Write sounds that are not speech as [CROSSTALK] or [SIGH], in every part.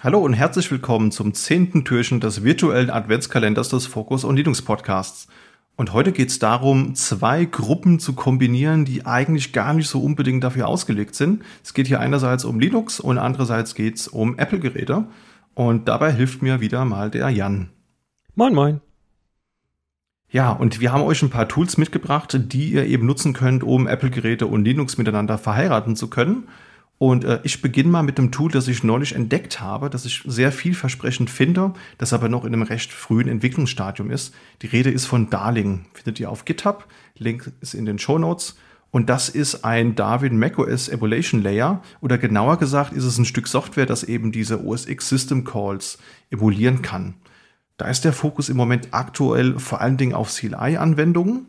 Hallo und herzlich willkommen zum zehnten Türchen des virtuellen Adventskalenders des Focus und Linux Podcasts. Und heute geht es darum, zwei Gruppen zu kombinieren, die eigentlich gar nicht so unbedingt dafür ausgelegt sind. Es geht hier einerseits um Linux und andererseits geht es um Apple-Geräte. Und dabei hilft mir wieder mal der Jan. Moin, moin. Ja, und wir haben euch ein paar Tools mitgebracht, die ihr eben nutzen könnt, um Apple-Geräte und Linux miteinander verheiraten zu können. Und äh, ich beginne mal mit einem Tool, das ich neulich entdeckt habe, das ich sehr vielversprechend finde, das aber noch in einem recht frühen Entwicklungsstadium ist. Die Rede ist von Darling. Findet ihr auf GitHub. Link ist in den Show Notes. Und das ist ein Darwin macOS Emulation Layer. Oder genauer gesagt ist es ein Stück Software, das eben diese OS X System Calls emulieren kann. Da ist der Fokus im Moment aktuell vor allen Dingen auf CLI-Anwendungen.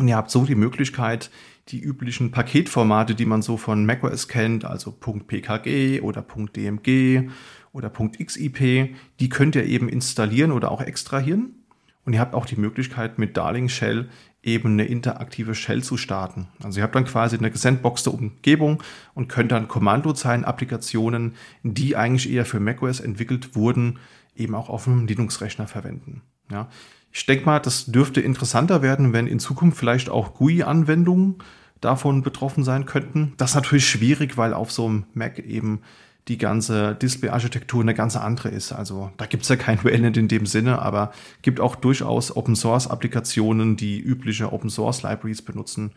Und ihr habt so die Möglichkeit, die üblichen Paketformate, die man so von macOS kennt, also .pkg oder .dmg oder .xip, die könnt ihr eben installieren oder auch extrahieren. Und ihr habt auch die Möglichkeit, mit Darling Shell eben eine interaktive Shell zu starten. Also ihr habt dann quasi eine gesandboxte Umgebung und könnt dann Kommandozeilen-Applikationen, die eigentlich eher für macOS entwickelt wurden, eben auch auf einem Linux-Rechner verwenden. Ja. Ich denke mal, das dürfte interessanter werden, wenn in Zukunft vielleicht auch GUI-Anwendungen davon betroffen sein könnten. Das ist natürlich schwierig, weil auf so einem Mac eben die ganze Display-Architektur eine ganz andere ist. Also da gibt es ja kein [LAUGHS] Wellnet in dem Sinne, aber gibt auch durchaus Open-Source-Applikationen, die übliche Open-Source-Libraries benutzen.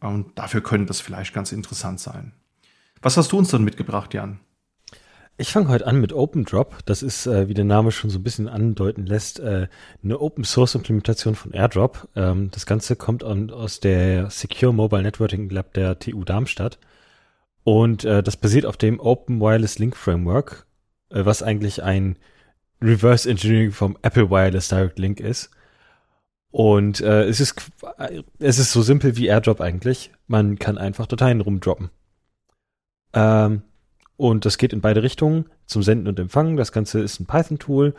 Und dafür könnte das vielleicht ganz interessant sein. Was hast du uns dann mitgebracht, Jan? Ich fange heute an mit OpenDrop. Das ist, äh, wie der Name schon so ein bisschen andeuten lässt, äh, eine Open Source Implementation von AirDrop. Ähm, das Ganze kommt an, aus der Secure Mobile Networking Lab der TU Darmstadt. Und äh, das basiert auf dem Open Wireless Link Framework, äh, was eigentlich ein Reverse Engineering vom Apple Wireless Direct Link ist. Und äh, es ist es ist so simpel wie AirDrop eigentlich. Man kann einfach Dateien rumdroppen. Ähm, und das geht in beide Richtungen, zum Senden und Empfangen. Das Ganze ist ein Python-Tool.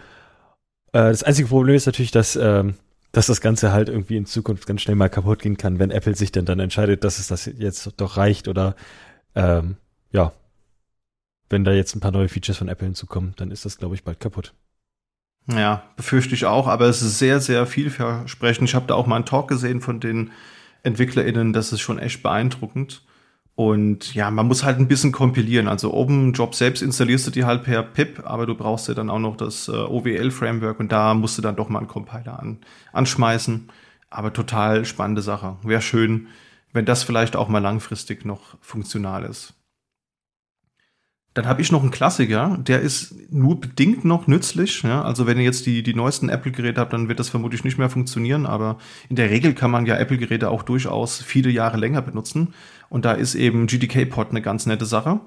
Äh, das einzige Problem ist natürlich, dass, ähm, dass das Ganze halt irgendwie in Zukunft ganz schnell mal kaputt gehen kann, wenn Apple sich dann, dann entscheidet, dass es das jetzt doch reicht oder ähm, ja, wenn da jetzt ein paar neue Features von Apple hinzukommen, dann ist das, glaube ich, bald kaputt. Ja, befürchte ich auch, aber es ist sehr, sehr vielversprechend. Ich habe da auch mal einen Talk gesehen von den EntwicklerInnen, das ist schon echt beeindruckend. Und ja, man muss halt ein bisschen kompilieren. Also OpenJob selbst installierst du die halt per PIP, aber du brauchst ja dann auch noch das äh, OWL-Framework und da musst du dann doch mal einen Compiler an, anschmeißen. Aber total spannende Sache. Wäre schön, wenn das vielleicht auch mal langfristig noch funktional ist. Dann habe ich noch einen Klassiker, der ist nur bedingt noch nützlich. Ja? Also wenn ihr jetzt die, die neuesten Apple-Geräte habt, dann wird das vermutlich nicht mehr funktionieren. Aber in der Regel kann man ja Apple-Geräte auch durchaus viele Jahre länger benutzen. Und da ist eben GDK-Pod eine ganz nette Sache.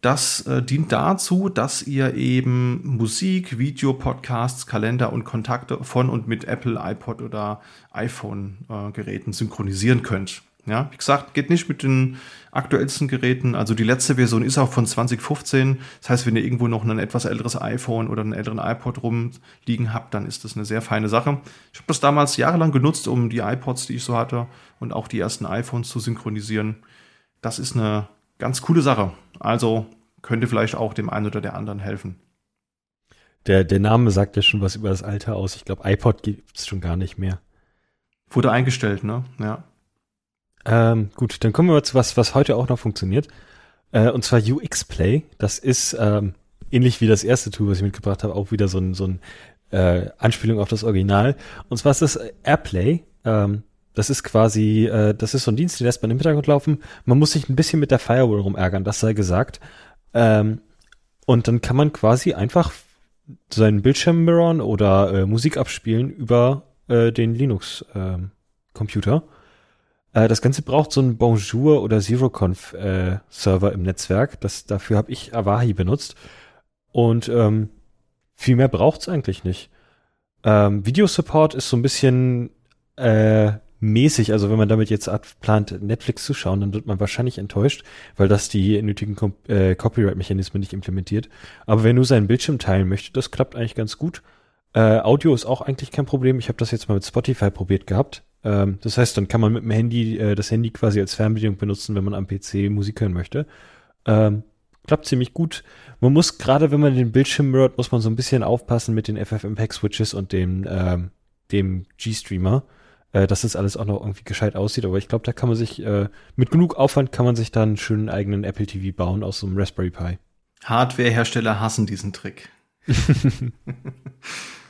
Das äh, dient dazu, dass ihr eben Musik, Video, Podcasts, Kalender und Kontakte von und mit Apple, iPod oder iPhone-Geräten äh, synchronisieren könnt. Ja, wie gesagt, geht nicht mit den aktuellsten Geräten. Also die letzte Version ist auch von 2015. Das heißt, wenn ihr irgendwo noch ein etwas älteres iPhone oder einen älteren iPod rumliegen habt, dann ist das eine sehr feine Sache. Ich habe das damals jahrelang genutzt, um die iPods, die ich so hatte, und auch die ersten iPhones zu synchronisieren. Das ist eine ganz coole Sache. Also könnte vielleicht auch dem einen oder der anderen helfen. Der, der Name sagt ja schon was über das Alter aus. Ich glaube, iPod gibt es schon gar nicht mehr. Wurde eingestellt, ne? Ja. Ähm, gut, dann kommen wir zu was, was heute auch noch funktioniert. Äh, und zwar UX Play. Das ist ähm, ähnlich wie das erste Tool, was ich mitgebracht habe, auch wieder so ein, so ein äh, Anspielung auf das Original. Und zwar ist das Airplay. Ähm, das ist quasi, äh, das ist so ein Dienst, den lässt man im Hintergrund laufen. Man muss sich ein bisschen mit der Firewall rumärgern, das sei gesagt. Ähm, und dann kann man quasi einfach seinen Bildschirm mirrorn oder äh, Musik abspielen über äh, den Linux-Computer. Ähm, äh, das Ganze braucht so einen Bonjour oder ZeroConf äh, Server im Netzwerk. Das, dafür habe ich Avahi benutzt. Und ähm, viel mehr braucht's eigentlich nicht. Ähm, Videosupport ist so ein bisschen äh, mäßig. Also wenn man damit jetzt plant, Netflix zu schauen, dann wird man wahrscheinlich enttäuscht, weil das die nötigen äh, Copyright-Mechanismen nicht implementiert. Aber wenn du seinen Bildschirm teilen möchtest, das klappt eigentlich ganz gut. Äh, Audio ist auch eigentlich kein Problem. Ich habe das jetzt mal mit Spotify probiert gehabt. Ähm, das heißt, dann kann man mit dem Handy äh, das Handy quasi als Fernbedienung benutzen, wenn man am PC Musik hören möchte. Ähm, klappt ziemlich gut. Man muss gerade, wenn man den Bildschirm mirrort, muss man so ein bisschen aufpassen mit den FFmpeg-Switches und dem, ähm, dem G-Streamer, äh, dass das alles auch noch irgendwie gescheit aussieht. Aber ich glaube, da kann man sich, äh, mit genug Aufwand kann man sich dann einen schönen eigenen Apple TV bauen aus so einem Raspberry Pi. Hardware-Hersteller hassen diesen Trick. [LAUGHS] [LAUGHS]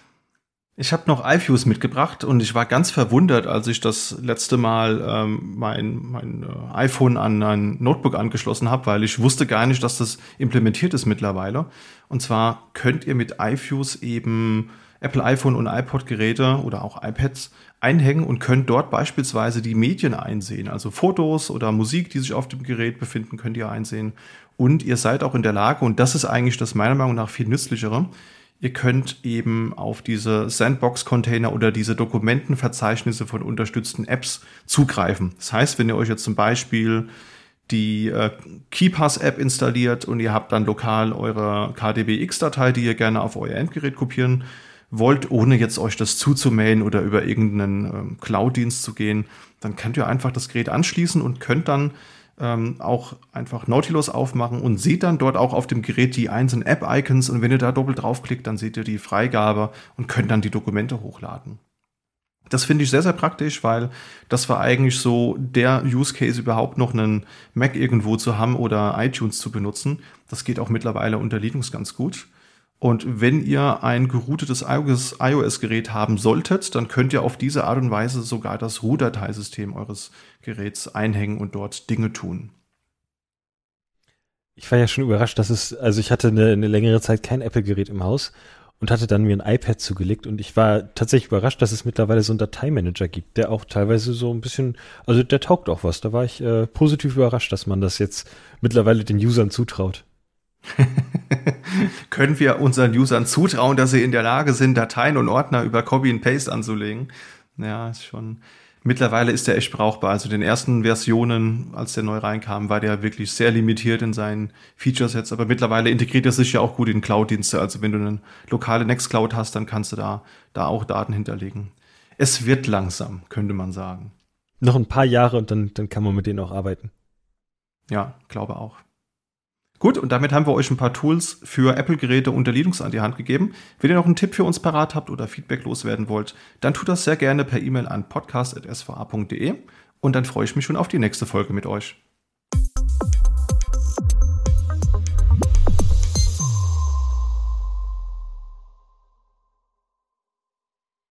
Ich habe noch iFuse mitgebracht und ich war ganz verwundert, als ich das letzte Mal ähm, mein, mein äh, iPhone an ein Notebook angeschlossen habe, weil ich wusste gar nicht, dass das implementiert ist mittlerweile. Und zwar könnt ihr mit iFuse eben Apple iPhone und iPod-Geräte oder auch iPads einhängen und könnt dort beispielsweise die Medien einsehen, also Fotos oder Musik, die sich auf dem Gerät befinden, könnt ihr einsehen. Und ihr seid auch in der Lage, und das ist eigentlich das meiner Meinung nach viel nützlichere, Ihr könnt eben auf diese Sandbox-Container oder diese Dokumentenverzeichnisse von unterstützten Apps zugreifen. Das heißt, wenn ihr euch jetzt zum Beispiel die äh, KeyPass-App installiert und ihr habt dann lokal eure KDBX-Datei, die ihr gerne auf euer Endgerät kopieren wollt, ohne jetzt euch das zuzumailen oder über irgendeinen ähm, Cloud-Dienst zu gehen, dann könnt ihr einfach das Gerät anschließen und könnt dann ähm, auch einfach Nautilus aufmachen und seht dann dort auch auf dem Gerät die einzelnen App-Icons und wenn ihr da doppelt draufklickt, dann seht ihr die Freigabe und könnt dann die Dokumente hochladen. Das finde ich sehr, sehr praktisch, weil das war eigentlich so der Use Case überhaupt noch einen Mac irgendwo zu haben oder iTunes zu benutzen. Das geht auch mittlerweile unter Linux ganz gut. Und wenn ihr ein geroutetes iOS-Gerät haben solltet, dann könnt ihr auf diese Art und Weise sogar das Root-Dateisystem eures Geräts einhängen und dort Dinge tun. Ich war ja schon überrascht, dass es, also ich hatte eine, eine längere Zeit kein Apple-Gerät im Haus und hatte dann mir ein iPad zugelegt und ich war tatsächlich überrascht, dass es mittlerweile so einen Dateimanager gibt, der auch teilweise so ein bisschen, also der taugt auch was. Da war ich äh, positiv überrascht, dass man das jetzt mittlerweile den Usern zutraut. [LAUGHS] Können wir unseren Usern zutrauen, dass sie in der Lage sind, Dateien und Ordner über Copy and Paste anzulegen? Ja, ist schon. Mittlerweile ist der echt brauchbar. Also den ersten Versionen, als der neu reinkam, war der wirklich sehr limitiert in seinen Featuresets. Aber mittlerweile integriert er sich ja auch gut in Cloud-Dienste. Also wenn du eine lokale Nextcloud hast, dann kannst du da, da auch Daten hinterlegen. Es wird langsam, könnte man sagen. Noch ein paar Jahre und dann, dann kann man mit denen auch arbeiten. Ja, glaube auch. Gut, und damit haben wir euch ein paar Tools für Apple-Geräte unter Linux an die Hand gegeben. Wenn ihr noch einen Tipp für uns parat habt oder Feedback loswerden wollt, dann tut das sehr gerne per E-Mail an podcast.sva.de und dann freue ich mich schon auf die nächste Folge mit euch.